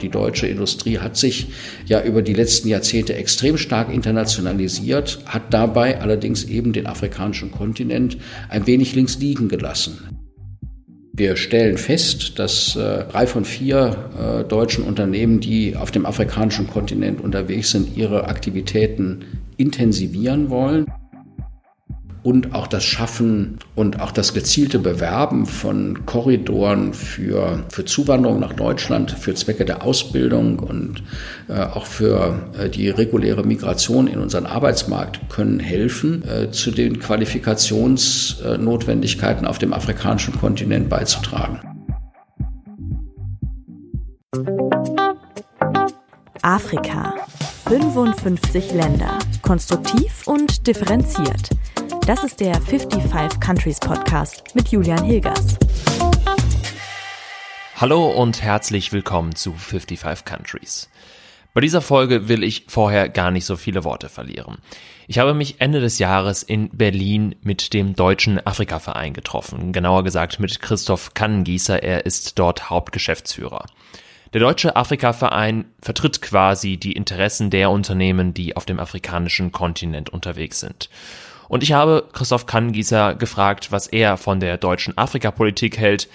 Die deutsche Industrie hat sich ja über die letzten Jahrzehnte extrem stark internationalisiert, hat dabei allerdings eben den afrikanischen Kontinent ein wenig links liegen gelassen. Wir stellen fest, dass äh, drei von vier äh, deutschen Unternehmen, die auf dem afrikanischen Kontinent unterwegs sind, ihre Aktivitäten intensivieren wollen und auch das Schaffen und auch das gezielte Bewerben von Korridoren für, für Zuwanderung nach Deutschland, für Zwecke der Ausbildung und äh, auch für äh, die reguläre Migration in unseren Arbeitsmarkt können helfen, äh, zu den Qualifikationsnotwendigkeiten auf dem afrikanischen Kontinent beizutragen. Afrika. 55 Länder. Konstruktiv und differenziert. Das ist der 55 Countries Podcast mit Julian Hilgers. Hallo und herzlich willkommen zu 55 Countries. Bei dieser Folge will ich vorher gar nicht so viele Worte verlieren. Ich habe mich Ende des Jahres in Berlin mit dem Deutschen Afrika-Verein getroffen, genauer gesagt mit Christoph Kannengießer, er ist dort Hauptgeschäftsführer. Der Deutsche Afrika-Verein vertritt quasi die Interessen der Unternehmen, die auf dem afrikanischen Kontinent unterwegs sind. Und ich habe Christoph Kannengießer gefragt, was er von der deutschen Afrikapolitik hält,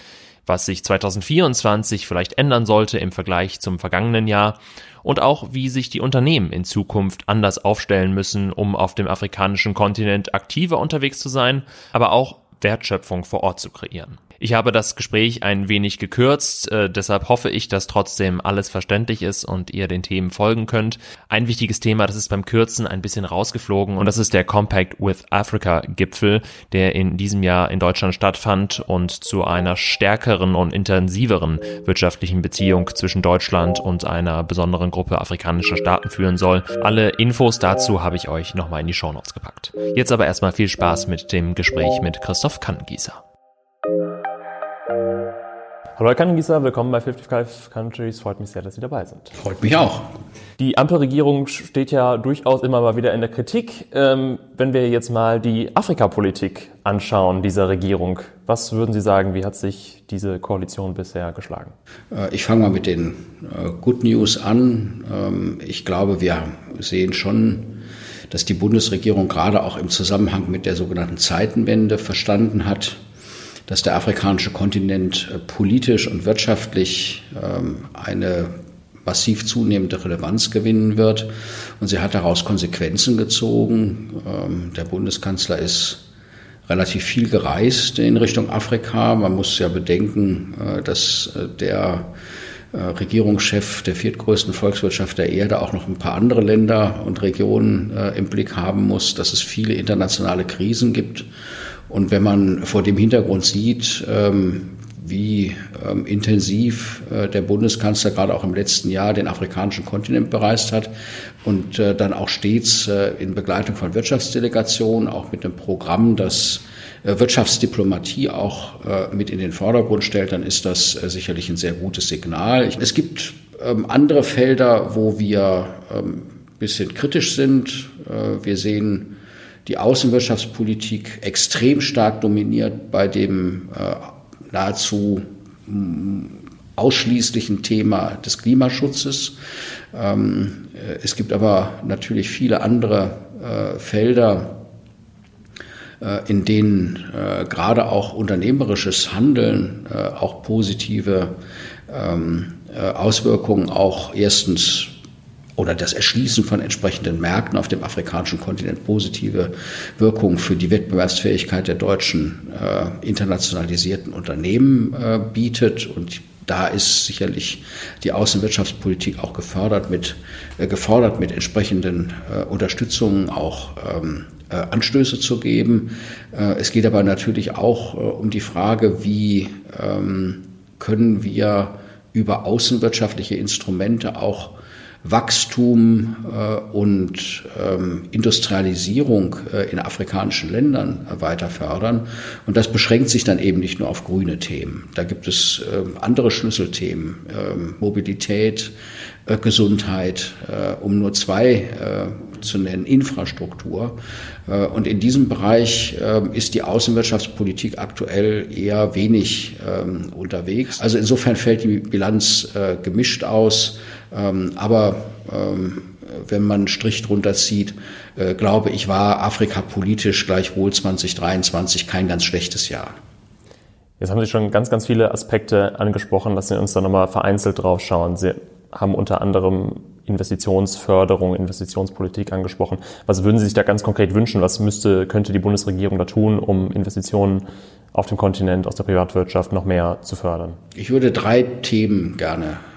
was sich 2024 vielleicht ändern sollte im Vergleich zum vergangenen Jahr und auch wie sich die Unternehmen in Zukunft anders aufstellen müssen, um auf dem afrikanischen Kontinent aktiver unterwegs zu sein, aber auch Wertschöpfung vor Ort zu kreieren. Ich habe das Gespräch ein wenig gekürzt, äh, deshalb hoffe ich, dass trotzdem alles verständlich ist und ihr den Themen folgen könnt. Ein wichtiges Thema, das ist beim Kürzen ein bisschen rausgeflogen und das ist der Compact with Africa Gipfel, der in diesem Jahr in Deutschland stattfand und zu einer stärkeren und intensiveren wirtschaftlichen Beziehung zwischen Deutschland und einer besonderen Gruppe afrikanischer Staaten führen soll. Alle Infos dazu habe ich euch nochmal in die Shownotes gepackt. Jetzt aber erstmal viel Spaß mit dem Gespräch mit Christoph Kannengießer. Hallo Herr Kannengießer, willkommen bei 55 Countries. Freut mich sehr, dass Sie dabei sind. Freut mich auch. Die Ampelregierung steht ja durchaus immer mal wieder in der Kritik. Ähm, wenn wir jetzt mal die Afrikapolitik anschauen dieser Regierung, was würden Sie sagen, wie hat sich diese Koalition bisher geschlagen? Äh, ich fange mal mit den äh, Good News an. Ähm, ich glaube, wir sehen schon, dass die Bundesregierung gerade auch im Zusammenhang mit der sogenannten Zeitenwende verstanden hat, dass der afrikanische Kontinent äh, politisch und wirtschaftlich ähm, eine massiv zunehmende Relevanz gewinnen wird. Und sie hat daraus Konsequenzen gezogen. Ähm, der Bundeskanzler ist relativ viel gereist in Richtung Afrika. Man muss ja bedenken, äh, dass äh, der Regierungschef der viertgrößten Volkswirtschaft der Erde auch noch ein paar andere Länder und Regionen im Blick haben muss, dass es viele internationale Krisen gibt und wenn man vor dem Hintergrund sieht, ähm, wie ähm, intensiv äh, der Bundeskanzler gerade auch im letzten Jahr den afrikanischen Kontinent bereist hat und äh, dann auch stets äh, in Begleitung von Wirtschaftsdelegationen, auch mit einem Programm, das Wirtschaftsdiplomatie auch mit in den Vordergrund stellt, dann ist das sicherlich ein sehr gutes Signal. Es gibt ähm, andere Felder, wo wir ein bisschen kritisch sind. Wir sehen die Außenwirtschaftspolitik extrem stark dominiert bei dem äh, nahezu mm, ausschließlichen Thema des Klimaschutzes. Ähm, äh, es gibt aber natürlich viele andere äh, Felder, äh, in denen äh, gerade auch unternehmerisches Handeln äh, auch positive ähm, Auswirkungen auch erstens oder das Erschließen von entsprechenden Märkten auf dem afrikanischen Kontinent positive Wirkungen für die Wettbewerbsfähigkeit der deutschen äh, internationalisierten Unternehmen äh, bietet. Und da ist sicherlich die Außenwirtschaftspolitik auch gefördert mit, äh, gefordert, mit entsprechenden äh, Unterstützungen auch ähm, äh, Anstöße zu geben. Äh, es geht aber natürlich auch um die Frage, wie ähm, können wir über außenwirtschaftliche Instrumente auch Wachstum äh, und ähm, Industrialisierung äh, in afrikanischen Ländern äh, weiter fördern. Und das beschränkt sich dann eben nicht nur auf grüne Themen. Da gibt es ähm, andere Schlüsselthemen, ähm, Mobilität, äh, Gesundheit, äh, um nur zwei äh, zu nennen, Infrastruktur. Äh, und in diesem Bereich äh, ist die Außenwirtschaftspolitik aktuell eher wenig ähm, unterwegs. Also insofern fällt die Bilanz äh, gemischt aus. Ähm, aber ähm, wenn man einen Strich drunter zieht, glaube ich, war Afrika politisch gleichwohl 2023 kein ganz schlechtes Jahr. Jetzt haben Sie schon ganz, ganz viele Aspekte angesprochen. Lassen Sie uns da nochmal vereinzelt drauf schauen. Sie haben unter anderem Investitionsförderung, Investitionspolitik angesprochen. Was würden Sie sich da ganz konkret wünschen? Was müsste, könnte die Bundesregierung da tun, um Investitionen auf dem Kontinent aus der Privatwirtschaft noch mehr zu fördern? Ich würde drei Themen gerne äh,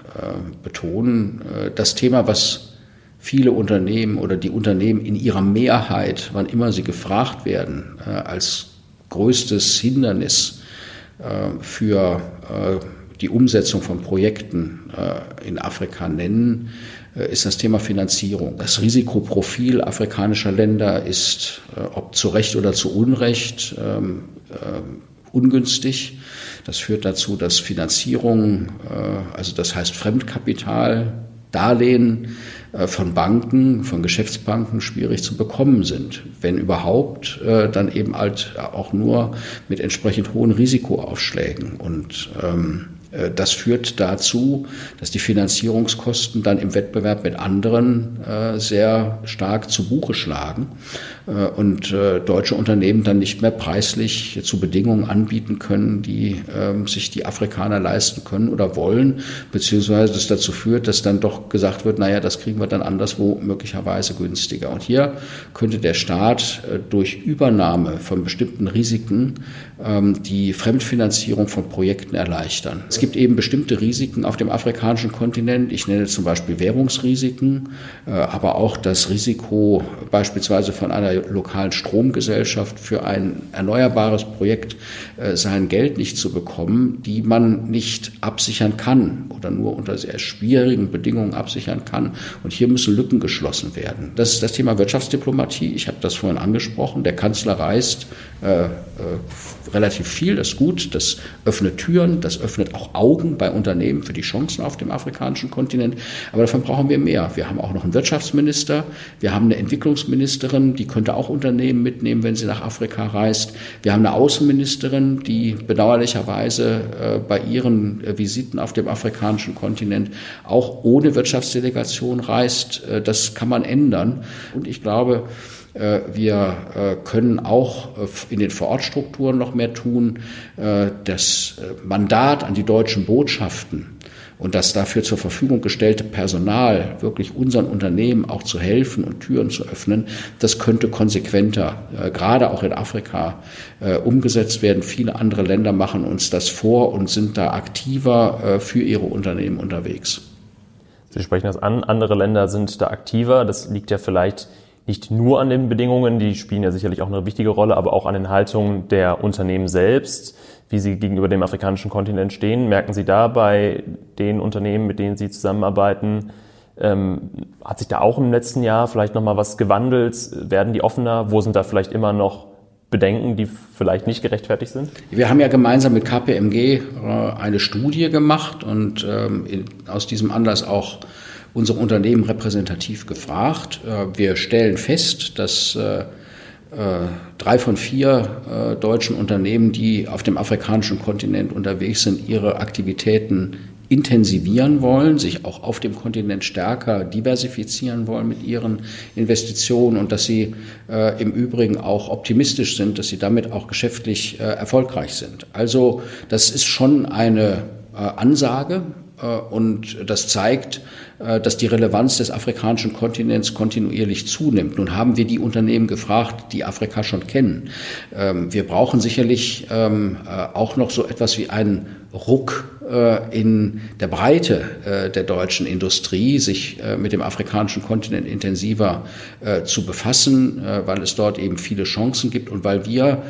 betonen. Äh, das Thema, was viele Unternehmen oder die Unternehmen in ihrer Mehrheit, wann immer sie gefragt werden, äh, als größtes Hindernis äh, für äh, die Umsetzung von Projekten äh, in Afrika nennen, ist das Thema Finanzierung. Das Risikoprofil afrikanischer Länder ist, ob zu Recht oder zu Unrecht, ähm, ungünstig. Das führt dazu, dass Finanzierung, also das heißt Fremdkapital, Darlehen äh, von Banken, von Geschäftsbanken schwierig zu bekommen sind. Wenn überhaupt, äh, dann eben halt auch nur mit entsprechend hohen Risikoaufschlägen. Und ähm, äh, das führt dazu, dass die Finanzierungskosten dann im Wettbewerb mit anderen äh, sehr stark zu Buche schlagen äh, und deutsche Unternehmen dann nicht mehr preislich zu Bedingungen anbieten können, die ähm, sich die Afrikaner leisten können oder wollen, beziehungsweise das dazu führt, dass dann doch gesagt wird, naja, das kriegen wir dann anderswo möglicherweise günstiger. Und hier könnte der Staat durch Übernahme von bestimmten Risiken ähm, die Fremdfinanzierung von Projekten erleichtern. Es gibt eben bestimmte Risiken auf dem afrikanischen Kontinent. Ich nenne zum Beispiel Währungsrisiken, äh, aber auch das Risiko beispielsweise von einer lokalen Stromgesellschaft für ein erneuerbares Projekt äh, sein Geld nicht zu bekommen, die man nicht absichern kann oder nur unter sehr schwierigen Bedingungen absichern kann. Und hier müssen Lücken geschlossen werden. Das ist das Thema Wirtschaftsdiplomatie. Ich habe das vorhin angesprochen. Der Kanzler reist äh, äh, relativ viel, das ist gut, das öffnet Türen, das öffnet auch Augen bei Unternehmen für die Chancen auf dem afrikanischen Kontinent. Aber davon brauchen wir mehr. Wir haben auch noch einen Wirtschaftsminister, wir haben eine Entwicklungsministerin, die könnte auch Unternehmen mitnehmen, wenn sie nach Afrika reist. Wir haben eine Außenministerin, die bedauerlicherweise äh, bei ihren äh, Visiten auf dem afrikanischen Kontinent auch ohne Wirtschaftsdelegation reist. Äh, das kann man ändern. Und ich glaube, wir äh, können auch äh, in den Vorortstrukturen noch mehr tun. Das Mandat an die deutschen Botschaften und das dafür zur Verfügung gestellte Personal, wirklich unseren Unternehmen auch zu helfen und Türen zu öffnen, das könnte konsequenter, gerade auch in Afrika, umgesetzt werden. Viele andere Länder machen uns das vor und sind da aktiver für ihre Unternehmen unterwegs. Sie sprechen das an, andere Länder sind da aktiver. Das liegt ja vielleicht nicht nur an den Bedingungen, die spielen ja sicherlich auch eine wichtige Rolle, aber auch an den Haltungen der Unternehmen selbst, wie sie gegenüber dem afrikanischen Kontinent stehen. Merken Sie da bei den Unternehmen, mit denen Sie zusammenarbeiten, ähm, hat sich da auch im letzten Jahr vielleicht nochmal was gewandelt? Werden die offener? Wo sind da vielleicht immer noch Bedenken, die vielleicht nicht gerechtfertigt sind? Wir haben ja gemeinsam mit KPMG äh, eine Studie gemacht und ähm, aus diesem Anlass auch unsere Unternehmen repräsentativ gefragt. Äh, wir stellen fest, dass äh, äh, drei von vier deutschen Unternehmen, die auf dem afrikanischen Kontinent unterwegs sind, ihre Aktivitäten intensivieren wollen, sich auch auf dem Kontinent stärker diversifizieren wollen mit ihren Investitionen und dass sie äh, im Übrigen auch optimistisch sind, dass sie damit auch geschäftlich äh, erfolgreich sind. Also das ist schon eine äh, Ansage und das zeigt, äh, dass die Relevanz des afrikanischen Kontinents kontinuierlich zunimmt. Nun haben wir die Unternehmen gefragt, die Afrika schon kennen. Ähm, wir brauchen sicherlich ähm, äh, auch noch so etwas wie einen Ruck äh, in der Breite äh, der deutschen Industrie, sich äh, mit dem afrikanischen Kontinent intensiver zu befassen, weil es dort eben viele Chancen gibt und weil wir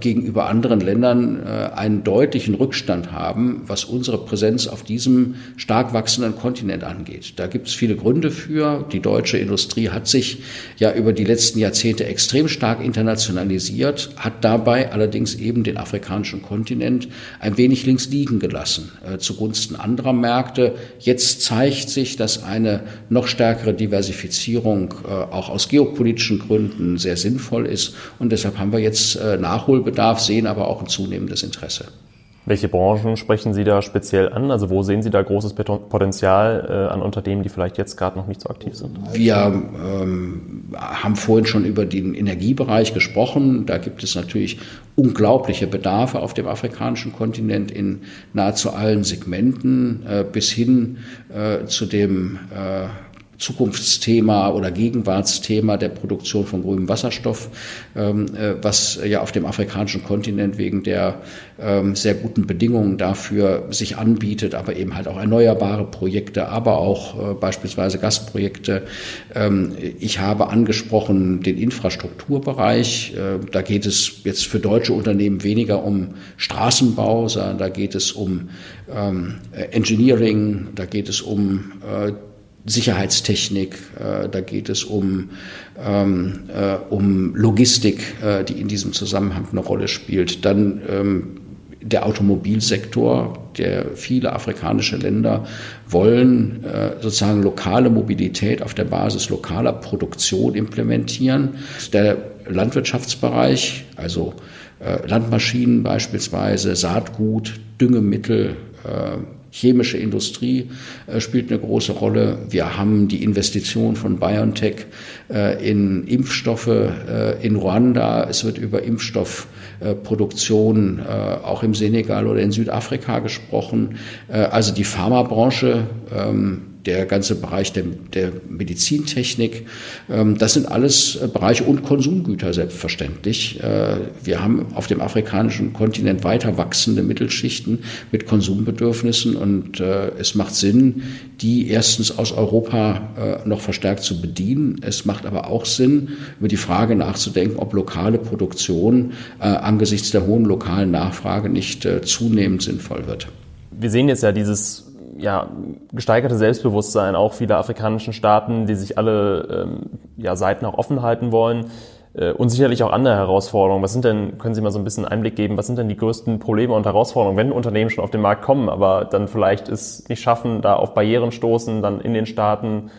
gegenüber anderen Ländern einen deutlichen Rückstand haben, was unsere Präsenz auf diesem stark wachsenden Kontinent angeht. Da gibt es viele Gründe für. Die deutsche Industrie hat sich ja über die letzten Jahrzehnte extrem stark internationalisiert, hat dabei allerdings eben den afrikanischen Kontinent ein wenig links liegen gelassen. Lassen äh, zugunsten anderer Märkte. Jetzt zeigt sich, dass eine noch stärkere Diversifizierung äh, auch aus geopolitischen Gründen sehr sinnvoll ist. Und deshalb haben wir jetzt äh, Nachholbedarf, sehen aber auch ein zunehmendes Interesse. Welche Branchen sprechen Sie da speziell an? Also wo sehen Sie da großes Potenzial äh, an Unternehmen, die vielleicht jetzt gerade noch nicht so aktiv sind? Wir ähm, haben vorhin schon über den Energiebereich gesprochen. Da gibt es natürlich unglaubliche Bedarfe auf dem afrikanischen Kontinent in nahezu allen Segmenten äh, bis hin äh, zu dem äh, Zukunftsthema oder Gegenwartsthema der Produktion von grünem Wasserstoff, ähm, äh, was ja auf dem afrikanischen Kontinent wegen der ähm, sehr guten Bedingungen dafür sich anbietet, aber eben halt auch erneuerbare Projekte, aber auch äh, beispielsweise Gasprojekte. Ähm, ich habe angesprochen den Infrastrukturbereich. Äh, da geht es jetzt für deutsche Unternehmen weniger um Straßenbau, sondern da geht es um Engineering, da geht es um Sicherheitstechnik, äh, da geht es um, ähm, äh, um Logistik, äh, die in diesem Zusammenhang eine Rolle spielt. Dann ähm, der Automobilsektor, der viele afrikanische Länder wollen äh, sozusagen lokale Mobilität auf der Basis lokaler Produktion implementieren. Der Landwirtschaftsbereich, also äh, Landmaschinen beispielsweise, Saatgut, Düngemittel, äh, chemische Industrie äh, spielt eine große Rolle. Wir haben die Investition von BioNTech äh, in Impfstoffe äh, in Ruanda. Es wird über Impfstoffproduktion äh, auch im Senegal oder in Südafrika gesprochen. Äh, also die Pharmabranche ähm, der ganze Bereich der, der Medizintechnik, ähm, das sind alles äh, Bereiche und Konsumgüter selbstverständlich. Äh, wir haben auf dem afrikanischen Kontinent weiter wachsende Mittelschichten mit Konsumbedürfnissen und äh, es macht Sinn, die erstens aus Europa noch verstärkt zu bedienen. Es macht aber auch Sinn, über die Frage nachzudenken, ob lokale Produktion angesichts der hohen lokalen Nachfrage nicht zunehmend sinnvoll wird. Wir sehen jetzt ja dieses ja, gesteigerte Selbstbewusstsein auch vieler afrikanischen Staaten, die sich alle ähm, ja, Seiten auch offen halten wollen äh, und sicherlich auch andere Herausforderungen. Was sind denn, können Sie mal so ein bisschen Einblick geben, was sind denn die größten Probleme und Herausforderungen, wenn Unternehmen schon auf den Markt kommen, aber dann vielleicht es nicht schaffen, da auf Barrieren stoßen, dann in den Staaten,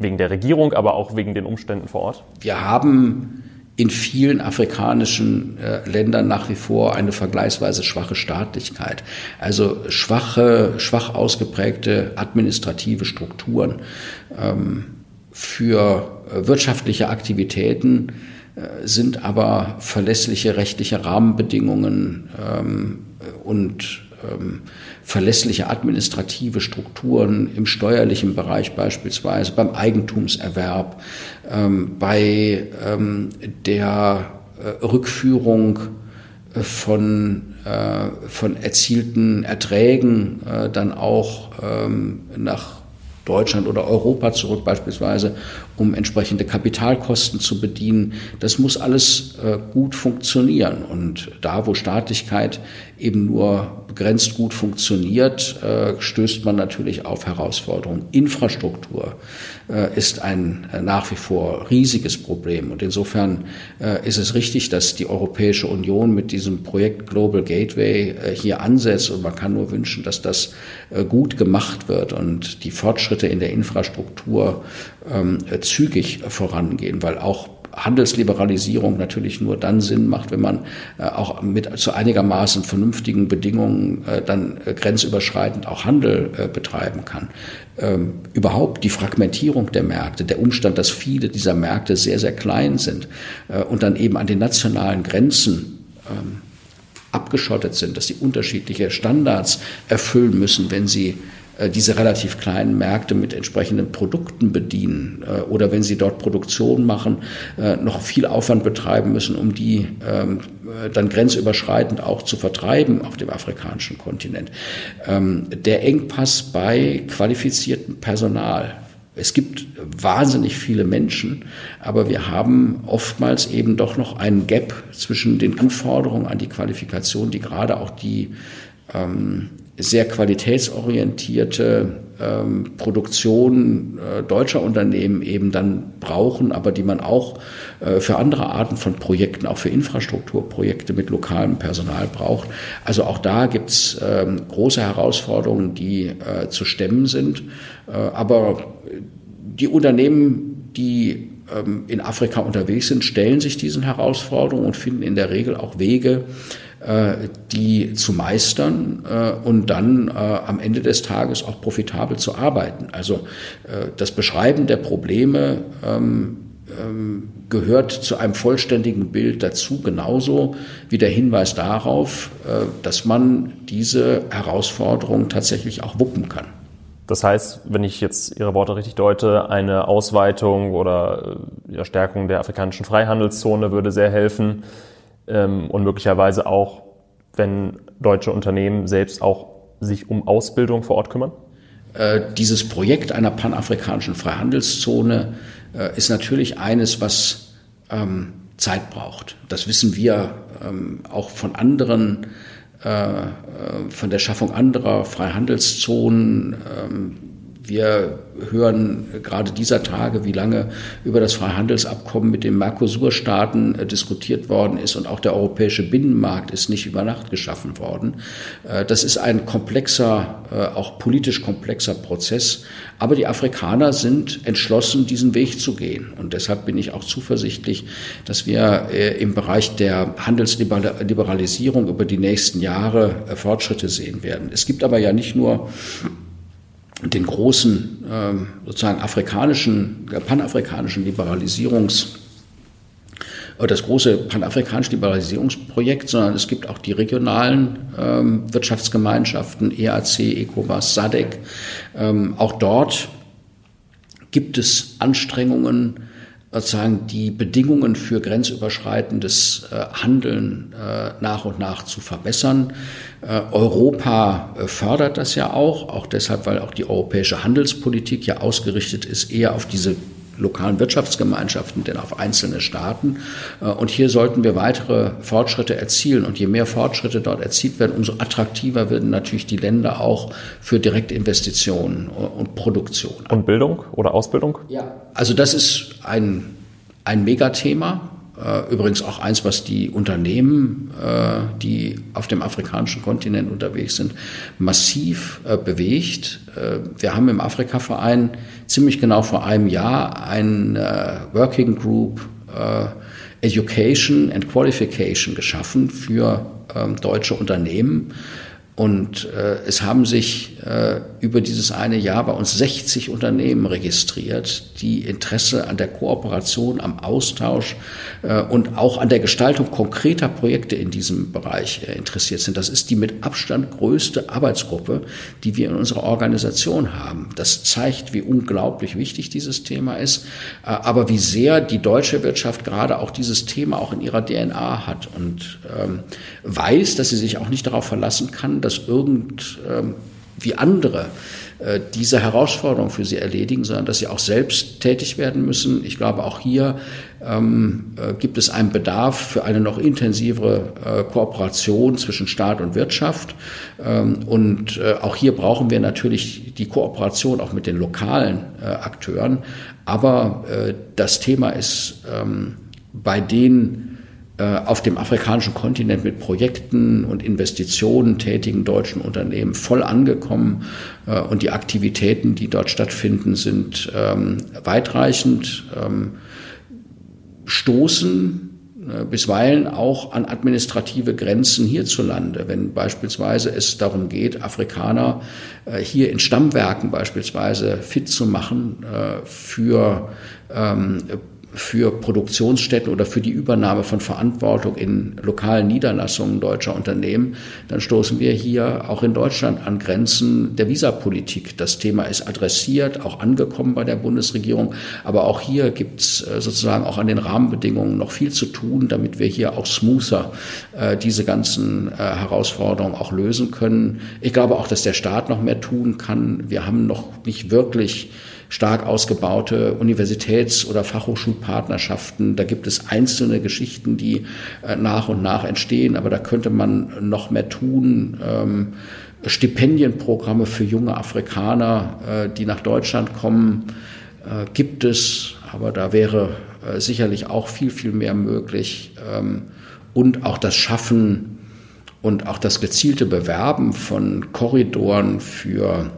wegen der Regierung, aber auch wegen den Umständen vor Ort? Wir haben in vielen afrikanischen äh, Ländern nach wie vor eine vergleichsweise schwache Staatlichkeit. Also schwache, schwach ausgeprägte administrative Strukturen ähm, für äh, wirtschaftliche Aktivitäten äh, sind aber verlässliche rechtliche Rahmenbedingungen ähm, und ähm, verlässliche administrative Strukturen im steuerlichen Bereich beispielsweise, beim Eigentumserwerb, ähm, bei ähm, der äh, Rückführung äh, von, äh, von erzielten Erträgen äh, dann auch ähm, nach Deutschland oder Europa zurück beispielsweise, um entsprechende Kapitalkosten zu bedienen. Das muss alles äh, gut funktionieren. Und da, wo Staatlichkeit eben nur begrenzt gut funktioniert, äh, stößt man natürlich auf Herausforderungen. Infrastruktur äh, ist ein nach wie vor riesiges Problem. Und insofern ist es richtig, dass die Europäische Union mit diesem Projekt Global Gateway hier ansetzt. Und man kann nur wünschen, dass das gut gemacht wird und die Fortschritte in der Infrastruktur ähm, zügig vorangehen, weil auch Handelsliberalisierung natürlich nur dann Sinn macht, wenn man äh, auch mit zu einigermaßen vernünftigen Bedingungen äh, dann äh, grenzüberschreitend auch Handel betreiben kann. Ähm, überhaupt die Fragmentierung der Märkte, der Umstand, dass viele dieser Märkte sehr, sehr klein sind und dann eben an den nationalen Grenzen ähm, abgeschottet sind, dass sie unterschiedliche Standards erfüllen müssen, wenn sie diese relativ kleinen Märkte mit entsprechenden Produkten bedienen äh, oder wenn sie dort Produktion machen, äh, noch viel Aufwand betreiben müssen, um die ähm, dann grenzüberschreitend auch zu vertreiben auf dem afrikanischen Kontinent. Ähm, der Engpass bei qualifiziertem Personal. Es gibt wahnsinnig viele Menschen, aber wir haben oftmals eben doch noch einen Gap zwischen den Anforderungen an die Qualifikation, die gerade auch die ähm, sehr qualitätsorientierte ähm, Produktion äh, deutscher Unternehmen eben dann brauchen, aber die man auch äh, für andere Arten von Projekten, auch für Infrastrukturprojekte mit lokalem Personal braucht. Also auch da gibt's ähm, große Herausforderungen, die äh, zu stemmen sind. Äh, aber die Unternehmen, die ähm, in Afrika unterwegs sind, stellen sich diesen Herausforderungen und finden in der Regel auch Wege, die zu meistern äh, und dann äh, am Ende des Tages auch profitabel zu arbeiten. Also das Beschreiben der Probleme ähm, ähm, gehört zu einem vollständigen Bild dazu, genauso wie der Hinweis darauf, dass man diese Herausforderung tatsächlich auch wuppen kann. Das heißt, wenn ich jetzt Ihre Worte richtig deute, eine Ausweitung oder Stärkung der afrikanischen Freihandelszone würde sehr helfen und möglicherweise auch, wenn deutsche Unternehmen selbst auch sich um Ausbildung vor Ort kümmern? Äh, dieses Projekt einer panafrikanischen Freihandelszone äh, ist natürlich eines, was ähm, Zeit braucht. Das wissen wir ähm, auch von anderen, äh von der Schaffung anderer Freihandelszonen. Wir hören gerade dieser Tage, wie lange über das Freihandelsabkommen mit den Mercosur-Staaten äh, diskutiert worden ist und auch der europäische Binnenmarkt ist nicht über Nacht geschaffen worden. Äh, das ist ein komplexer, äh, auch politisch komplexer Prozess. Aber die Afrikaner sind entschlossen, diesen Weg zu gehen. Und deshalb bin ich auch zuversichtlich, dass wir im Bereich der Handelsliberalisierung über die nächsten Jahre Fortschritte sehen werden. Es gibt aber ja nicht nur den großen ähm, sozusagen afrikanischen, panafrikanischen Liberalisierungs äh, das große panafrikanische Liberalisierungsprojekt, sondern es gibt auch die regionalen ähm, Wirtschaftsgemeinschaften, EAC, ECOWAS, SADC. Ähm, auch dort gibt es Anstrengungen, sozusagen die Bedingungen für grenzüberschreitendes äh, Handeln äh, nach und nach zu verbessern. Äh, Europa fördert das ja auch, auch deshalb, weil auch die europäische Handelspolitik ja ausgerichtet ist, eher auf diese lokalen Wirtschaftsgemeinschaften denn auf einzelne Staaten. Äh, und hier sollten wir weitere Fortschritte erzielen. Und je mehr Fortschritte dort erzielt werden, umso attraktiver werden natürlich die Länder auch für Direktinvestitionen und Produktion. Und Bildung oder Ausbildung? Ja, also das ist ein, ein Megathema. Äh, übrigens auch eins, was die Unternehmen, äh, die auf dem afrikanischen Kontinent unterwegs sind, massiv äh, bewegt. Wir haben im Afrika-Verein ziemlich genau vor einem Jahr ein Working Group Education and Qualification geschaffen für ähm, deutsche Unternehmen und äh, es haben sich äh, über dieses eine Jahr bei uns 60 Unternehmen registriert, die Interesse an der Kooperation, am Austausch äh, und auch an der Gestaltung konkreter Projekte in diesem Bereich äh, interessiert sind. Das ist die mit Abstand größte Arbeitsgruppe, die wir in unserer Organisation haben. Das zeigt, wie unglaublich wichtig dieses Thema ist, äh, aber wie sehr die deutsche Wirtschaft gerade auch dieses Thema auch in ihrer DNA hat und ähm, weiß, dass sie sich auch nicht darauf verlassen kann, dass irgendwie andere äh, diese Herausforderung für sie erledigen, sondern dass sie auch selbst tätig werden müssen. Ich glaube, auch hier ähm, äh, gibt es einen Bedarf für eine noch intensivere äh, Kooperation zwischen Staat und Wirtschaft. Ähm, und äh, auch hier brauchen wir natürlich die Kooperation auch mit den lokalen äh, Akteuren. Aber äh, das Thema ist ähm, bei den auf dem afrikanischen Kontinent mit Projekten und Investitionen tätigen deutschen Unternehmen voll angekommen äh, und die Aktivitäten, die dort stattfinden, sind ähm, weitreichend, ähm, stoßen äh, bisweilen auch an administrative Grenzen hierzulande. Wenn beispielsweise es darum geht, Afrikaner hier in Stammwerken beispielsweise fit zu machen für ähm, für Produktionsstätten oder für die Übernahme von Verantwortung in lokalen Niederlassungen deutscher Unternehmen, dann stoßen wir hier auch in Deutschland an Grenzen der Visapolitik. Das Thema ist adressiert, auch angekommen bei der Bundesregierung. Aber auch hier gibt es äh, sozusagen auch an den Rahmenbedingungen noch viel zu tun, damit wir hier auch smoother äh, diese ganzen äh, Herausforderungen auch lösen können. Ich glaube auch, dass der Staat noch mehr tun kann. Wir haben noch nicht wirklich stark ausgebaute Universitäts- oder Fachhochschulpartnerschaften. Da gibt es einzelne Geschichten, die äh, nach und nach entstehen, aber da könnte man noch mehr tun. Ähm, Stipendienprogramme für junge Afrikaner, äh, die nach Deutschland kommen, äh, gibt es, aber da wäre sicherlich auch viel, viel mehr möglich. Ähm, und auch das Schaffen und auch das gezielte Bewerben von Korridoren für,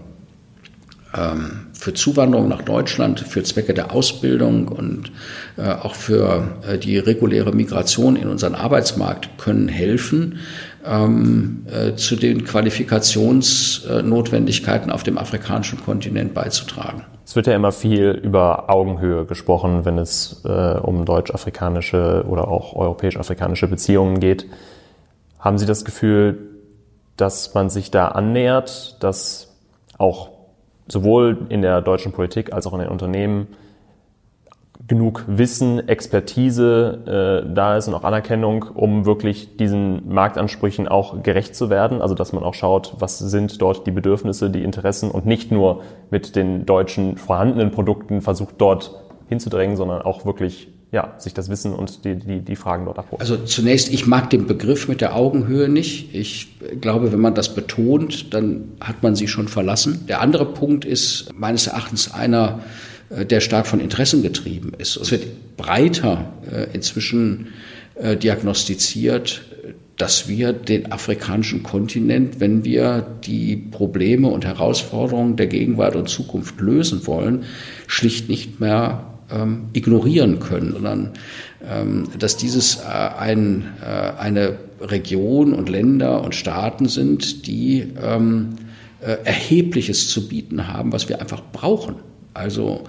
ähm, für Zuwanderung nach Deutschland, für Zwecke der Ausbildung und äh, auch für äh, die reguläre Migration in unseren Arbeitsmarkt können helfen, ähm, äh, zu den Qualifikationsnotwendigkeiten auf dem afrikanischen Kontinent beizutragen. Es wird ja immer viel über Augenhöhe gesprochen, wenn es äh, um deutsch-afrikanische oder auch europäisch-afrikanische Beziehungen geht. Haben Sie das Gefühl, dass man sich da annähert, dass auch sowohl in der deutschen Politik als auch in den Unternehmen genug Wissen, Expertise äh, da ist und auch Anerkennung, um wirklich diesen Marktansprüchen auch gerecht zu werden. Also dass man auch schaut, was sind dort die Bedürfnisse, die Interessen und nicht nur mit den deutschen vorhandenen Produkten versucht dort hinzudrängen, sondern auch wirklich ja, sich das Wissen und die, die, die Fragen dort abholen. Also zunächst, ich mag den Begriff mit der Augenhöhe nicht. Ich glaube, wenn man das betont, dann hat man sie schon verlassen. Der andere Punkt ist meines Erachtens einer, äh, der stark von Interessen getrieben ist. Es wird breiter äh, inzwischen äh, diagnostiziert, dass wir den afrikanischen Kontinent, wenn wir die Probleme und Herausforderungen der Gegenwart und Zukunft lösen wollen, schlicht nicht mehr ähm, ignorieren können, sondern ähm, dass dieses äh, ein, äh, eine Region und Länder und Staaten sind, die ähm, äh, Erhebliches zu bieten haben, was wir einfach brauchen. Also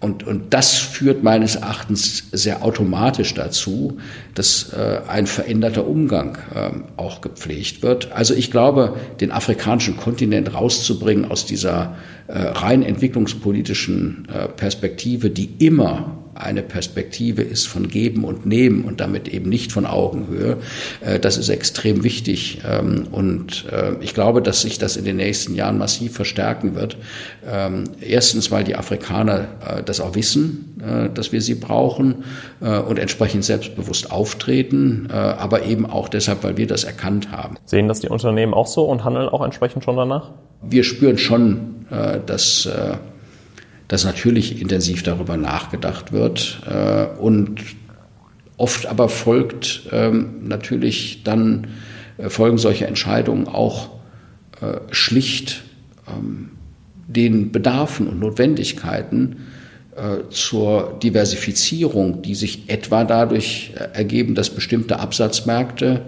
und, und das führt meines Erachtens sehr automatisch dazu, dass äh, ein veränderter Umgang äh, auch gepflegt wird. Also ich glaube, den afrikanischen Kontinent rauszubringen aus dieser äh, rein entwicklungspolitischen äh, Perspektive, die immer eine Perspektive ist von Geben und Nehmen und damit eben nicht von Augenhöhe. Äh, das ist extrem wichtig. Ähm, und äh, ich glaube, dass sich das in den nächsten Jahren massiv verstärken wird. Ähm, erstens, weil die Afrikaner äh, das auch wissen, dass wir sie brauchen und entsprechend selbstbewusst auftreten, aber eben auch deshalb, weil wir das erkannt haben. Sehen das die Unternehmen auch so und handeln auch entsprechend schon danach? Wir spüren schon, dass dass natürlich intensiv darüber nachgedacht wird äh, und oft aber folgt ähm, natürlich dann äh, folgen solche Entscheidungen auch äh, schlicht ähm, den Bedarfen und Notwendigkeiten äh, zur Diversifizierung, die sich etwa dadurch äh, ergeben, dass bestimmte Absatzmärkte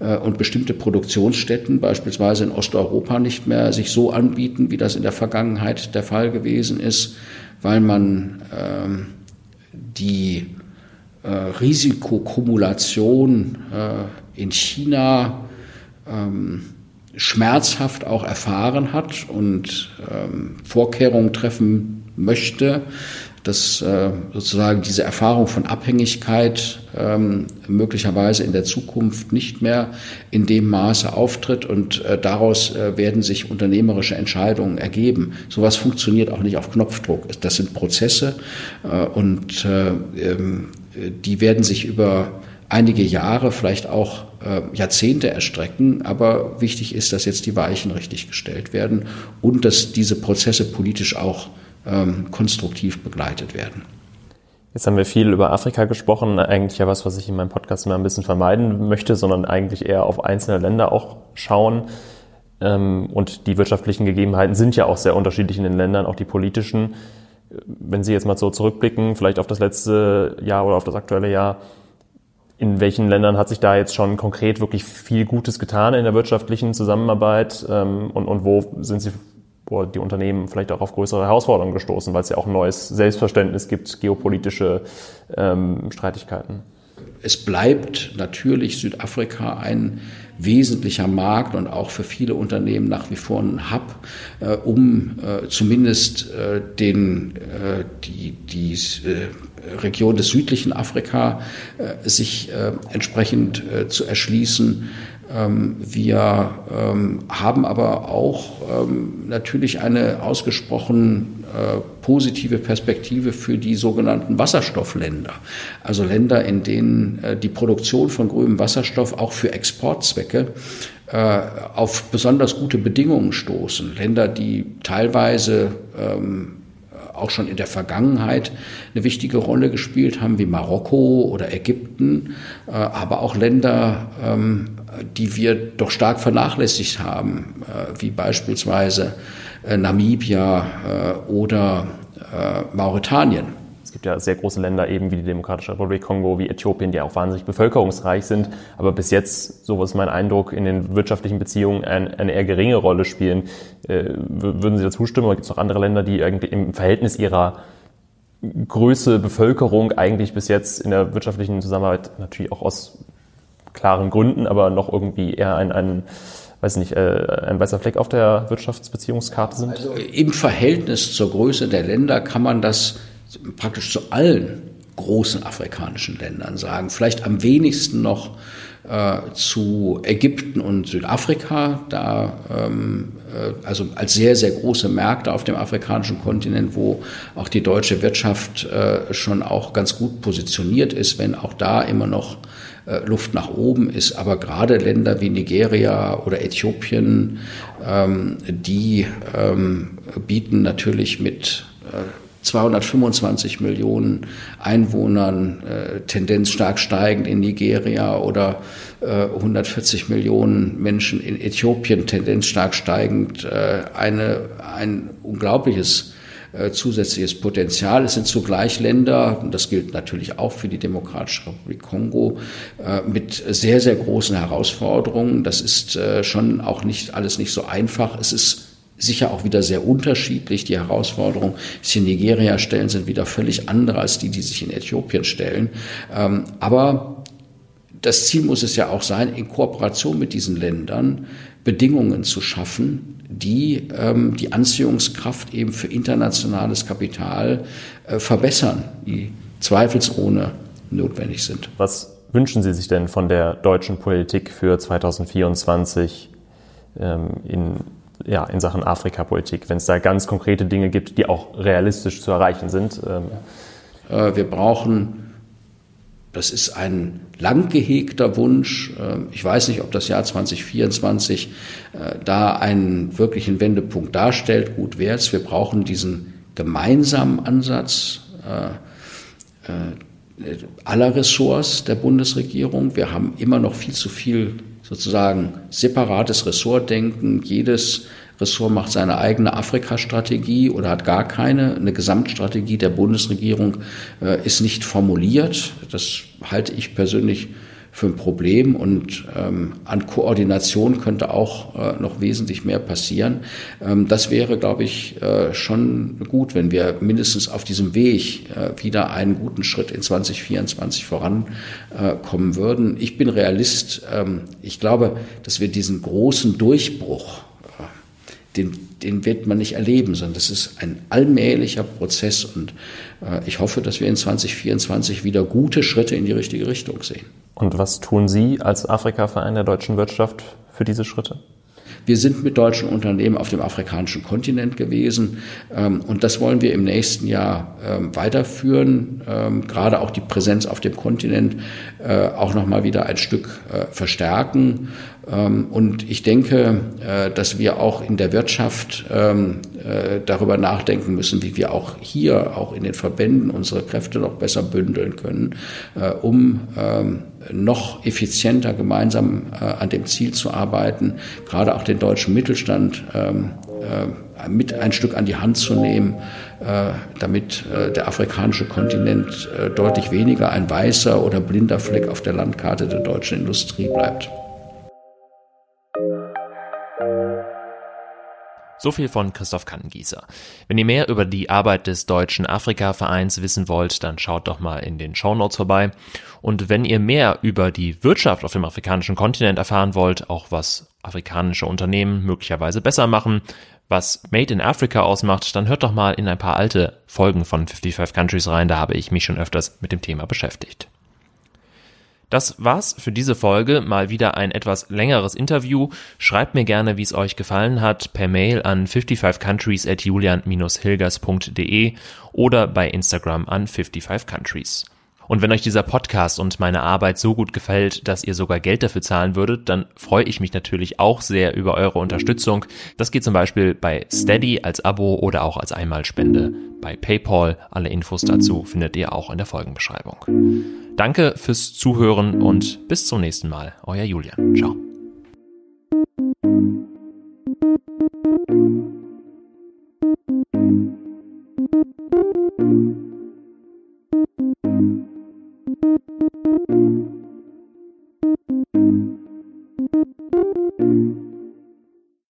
und bestimmte Produktionsstätten, beispielsweise in Osteuropa, nicht mehr sich so anbieten, wie das in der Vergangenheit der Fall gewesen ist, weil man ähm, die äh, Risikokumulation äh, in China ähm, schmerzhaft auch erfahren hat und ähm, Vorkehrungen treffen möchte, dass äh, sozusagen diese Erfahrung von Abhängigkeit ähm, möglicherweise in der Zukunft nicht mehr in dem Maße auftritt und äh, daraus äh, werden sich unternehmerische Entscheidungen ergeben. Sowas funktioniert auch nicht auf Knopfdruck. Das sind Prozesse äh, und äh, ähm, die werden sich über einige Jahre, vielleicht auch äh, Jahrzehnte erstrecken. Aber wichtig ist, dass jetzt die Weichen richtig gestellt werden und dass diese Prozesse politisch auch ähm, konstruktiv begleitet werden. Jetzt haben wir viel über Afrika gesprochen, eigentlich ja was, was ich in meinem Podcast immer ein bisschen vermeiden möchte, sondern eigentlich eher auf einzelne Länder auch schauen. Ähm, und die wirtschaftlichen Gegebenheiten sind ja auch sehr unterschiedlich in den Ländern, auch die politischen. Wenn Sie jetzt mal so zurückblicken, vielleicht auf das letzte Jahr oder auf das aktuelle Jahr, in welchen Ländern hat sich da jetzt schon konkret wirklich viel Gutes getan in der wirtschaftlichen Zusammenarbeit ähm, und, und wo sind Sie wo die Unternehmen vielleicht auch auf größere Herausforderungen gestoßen, weil es ja auch ein neues Selbstverständnis gibt, geopolitische ähm, Streitigkeiten. Es bleibt natürlich Südafrika ein wesentlicher Markt und auch für viele Unternehmen nach wie vor ein Hub, äh, um äh, zumindest äh, den, äh, die, die äh, Region des südlichen Afrika äh, sich entsprechend zu erschließen. Ähm, wir ähm, haben aber auch ähm, natürlich eine ausgesprochen äh, positive Perspektive für die sogenannten Wasserstoffländer. Also Länder, in denen äh, die Produktion von grünem Wasserstoff auch für Exportzwecke äh, auf besonders gute Bedingungen stoßen. Länder, die teilweise auch schon in der Vergangenheit eine wichtige Rolle gespielt haben, wie Marokko oder Ägypten, aber auch Länder, die wir doch stark vernachlässigt haben, äh, wie beispielsweise äh, Namibia äh, oder Mauretanien. Es gibt ja sehr große Länder eben wie die Demokratische Republik Kongo, wie Äthiopien, die auch wahnsinnig bevölkerungsreich sind, aber bis jetzt, so ist mein Eindruck, in den wirtschaftlichen Beziehungen ein, eine eher geringe Rolle spielen. Würden Sie dazu stimmen oder gibt es noch andere Länder, die im Verhältnis ihrer Größe, Bevölkerung eigentlich bis jetzt in der wirtschaftlichen Zusammenarbeit natürlich auch aus klaren Gründen, aber noch irgendwie eher ein, ein weiß nicht, äh, ein weißer Fleck auf der Wirtschaftsbeziehungskarte sind? Also im Verhältnis zur Größe der Länder kann man das praktisch zu allen großen afrikanischen Ländern sagen. Vielleicht am wenigsten noch äh, zu Ägypten und Südafrika, da ähm, äh, also als sehr, sehr große Märkte auf dem afrikanischen Kontinent, wo auch die deutsche Wirtschaft äh, schon auch ganz gut positioniert ist, wenn auch da immer noch Luft nach oben ist. Aber gerade Länder wie Nigeria oder Äthiopien, ähm, die ähm, bieten natürlich mit äh, 225 Millionen Einwohnern, äh, Tendenz stark steigend in Nigeria oder äh, 140 Millionen Menschen in Äthiopien, Tendenz stark steigend, äh, eine, ein unglaubliches äh, zusätzliches Potenzial. Es sind zugleich Länder, und das gilt natürlich auch für die Demokratische Republik Kongo, äh, mit sehr, sehr großen Herausforderungen. Das ist äh, schon auch nicht alles nicht so einfach. Es ist sicher auch wieder sehr unterschiedlich. Die Herausforderungen, die sich in Nigeria stellen, sind wieder völlig andere als die, die sich in Äthiopien stellen. Ähm, aber das Ziel muss es ja auch sein, in Kooperation mit diesen Ländern Bedingungen zu schaffen, die ähm, die Anziehungskraft eben für internationales Kapital äh, verbessern, die zweifelsohne notwendig sind. Was wünschen Sie sich denn von der deutschen Politik für 2024 ähm, in ja, in Sachen Afrikapolitik, wenn es da ganz konkrete Dinge gibt, die auch realistisch zu erreichen sind? Ähm. Äh, wir brauchen, das ist ein lang gehegter Wunsch, ähm, ich weiß nicht, ob das Jahr 2024 äh, da einen wirklichen Wendepunkt darstellt, gut wäre es, wir brauchen diesen gemeinsamen Ansatz äh, aller Ressorts der Bundesregierung. Wir haben immer noch viel zu viel sozusagen separates Ressortdenken. Jedes Ressort macht seine eigene Afrika-Strategie oder hat gar keine. Eine Gesamtstrategie der Bundesregierung äh, ist nicht formuliert. Das halte ich persönlich für ein Problem und ähm, an Koordination könnte auch äh, noch wesentlich mehr passieren. Ähm, das wäre, glaube ich, äh, schon gut, wenn wir mindestens auf diesem Weg äh, wieder einen guten Schritt in 2024 vorankommen würden. Ich bin Realist. Ähm, ich glaube, dass wir diesen großen Durchbruch, äh, den, den wird man nicht erleben, sondern das ist ein allmählicher Prozess und äh, ich hoffe, dass wir in 2024 wieder gute Schritte in die richtige Richtung sehen. Und was tun Sie als Afrika-Verein der deutschen Wirtschaft für diese Schritte? Wir sind mit deutschen Unternehmen auf dem afrikanischen Kontinent gewesen ähm, und das wollen wir im nächsten Jahr ähm, weiterführen. Ähm, gerade auch die Präsenz auf dem Kontinent äh, auch noch mal wieder ein Stück äh, verstärken. Ähm, und ich denke, äh, dass wir auch in der Wirtschaft ähm, äh, darüber nachdenken müssen, wie wir auch hier, auch in den Verbänden, unsere Kräfte noch besser bündeln können, äh, um ähm, noch effizienter gemeinsam an dem Ziel zu arbeiten, gerade auch den deutschen Mittelstand mit ein Stück an die Hand zu nehmen, damit der afrikanische Kontinent deutlich weniger ein weißer oder blinder Fleck auf der Landkarte der deutschen Industrie bleibt. So viel von Christoph Kannengießer. Wenn ihr mehr über die Arbeit des Deutschen Afrika-Vereins wissen wollt, dann schaut doch mal in den Show Notes vorbei. Und wenn ihr mehr über die Wirtschaft auf dem afrikanischen Kontinent erfahren wollt, auch was afrikanische Unternehmen möglicherweise besser machen, was Made in Africa ausmacht, dann hört doch mal in ein paar alte Folgen von 55 Countries rein, da habe ich mich schon öfters mit dem Thema beschäftigt. Das war's für diese Folge. Mal wieder ein etwas längeres Interview. Schreibt mir gerne, wie es euch gefallen hat, per Mail an 55countries at julian-hilgers.de oder bei Instagram an 55countries. Und wenn euch dieser Podcast und meine Arbeit so gut gefällt, dass ihr sogar Geld dafür zahlen würdet, dann freue ich mich natürlich auch sehr über eure Unterstützung. Das geht zum Beispiel bei Steady als Abo oder auch als Einmalspende bei PayPal. Alle Infos dazu findet ihr auch in der Folgenbeschreibung. Danke fürs Zuhören und bis zum nächsten Mal. Euer Julian. Ciao.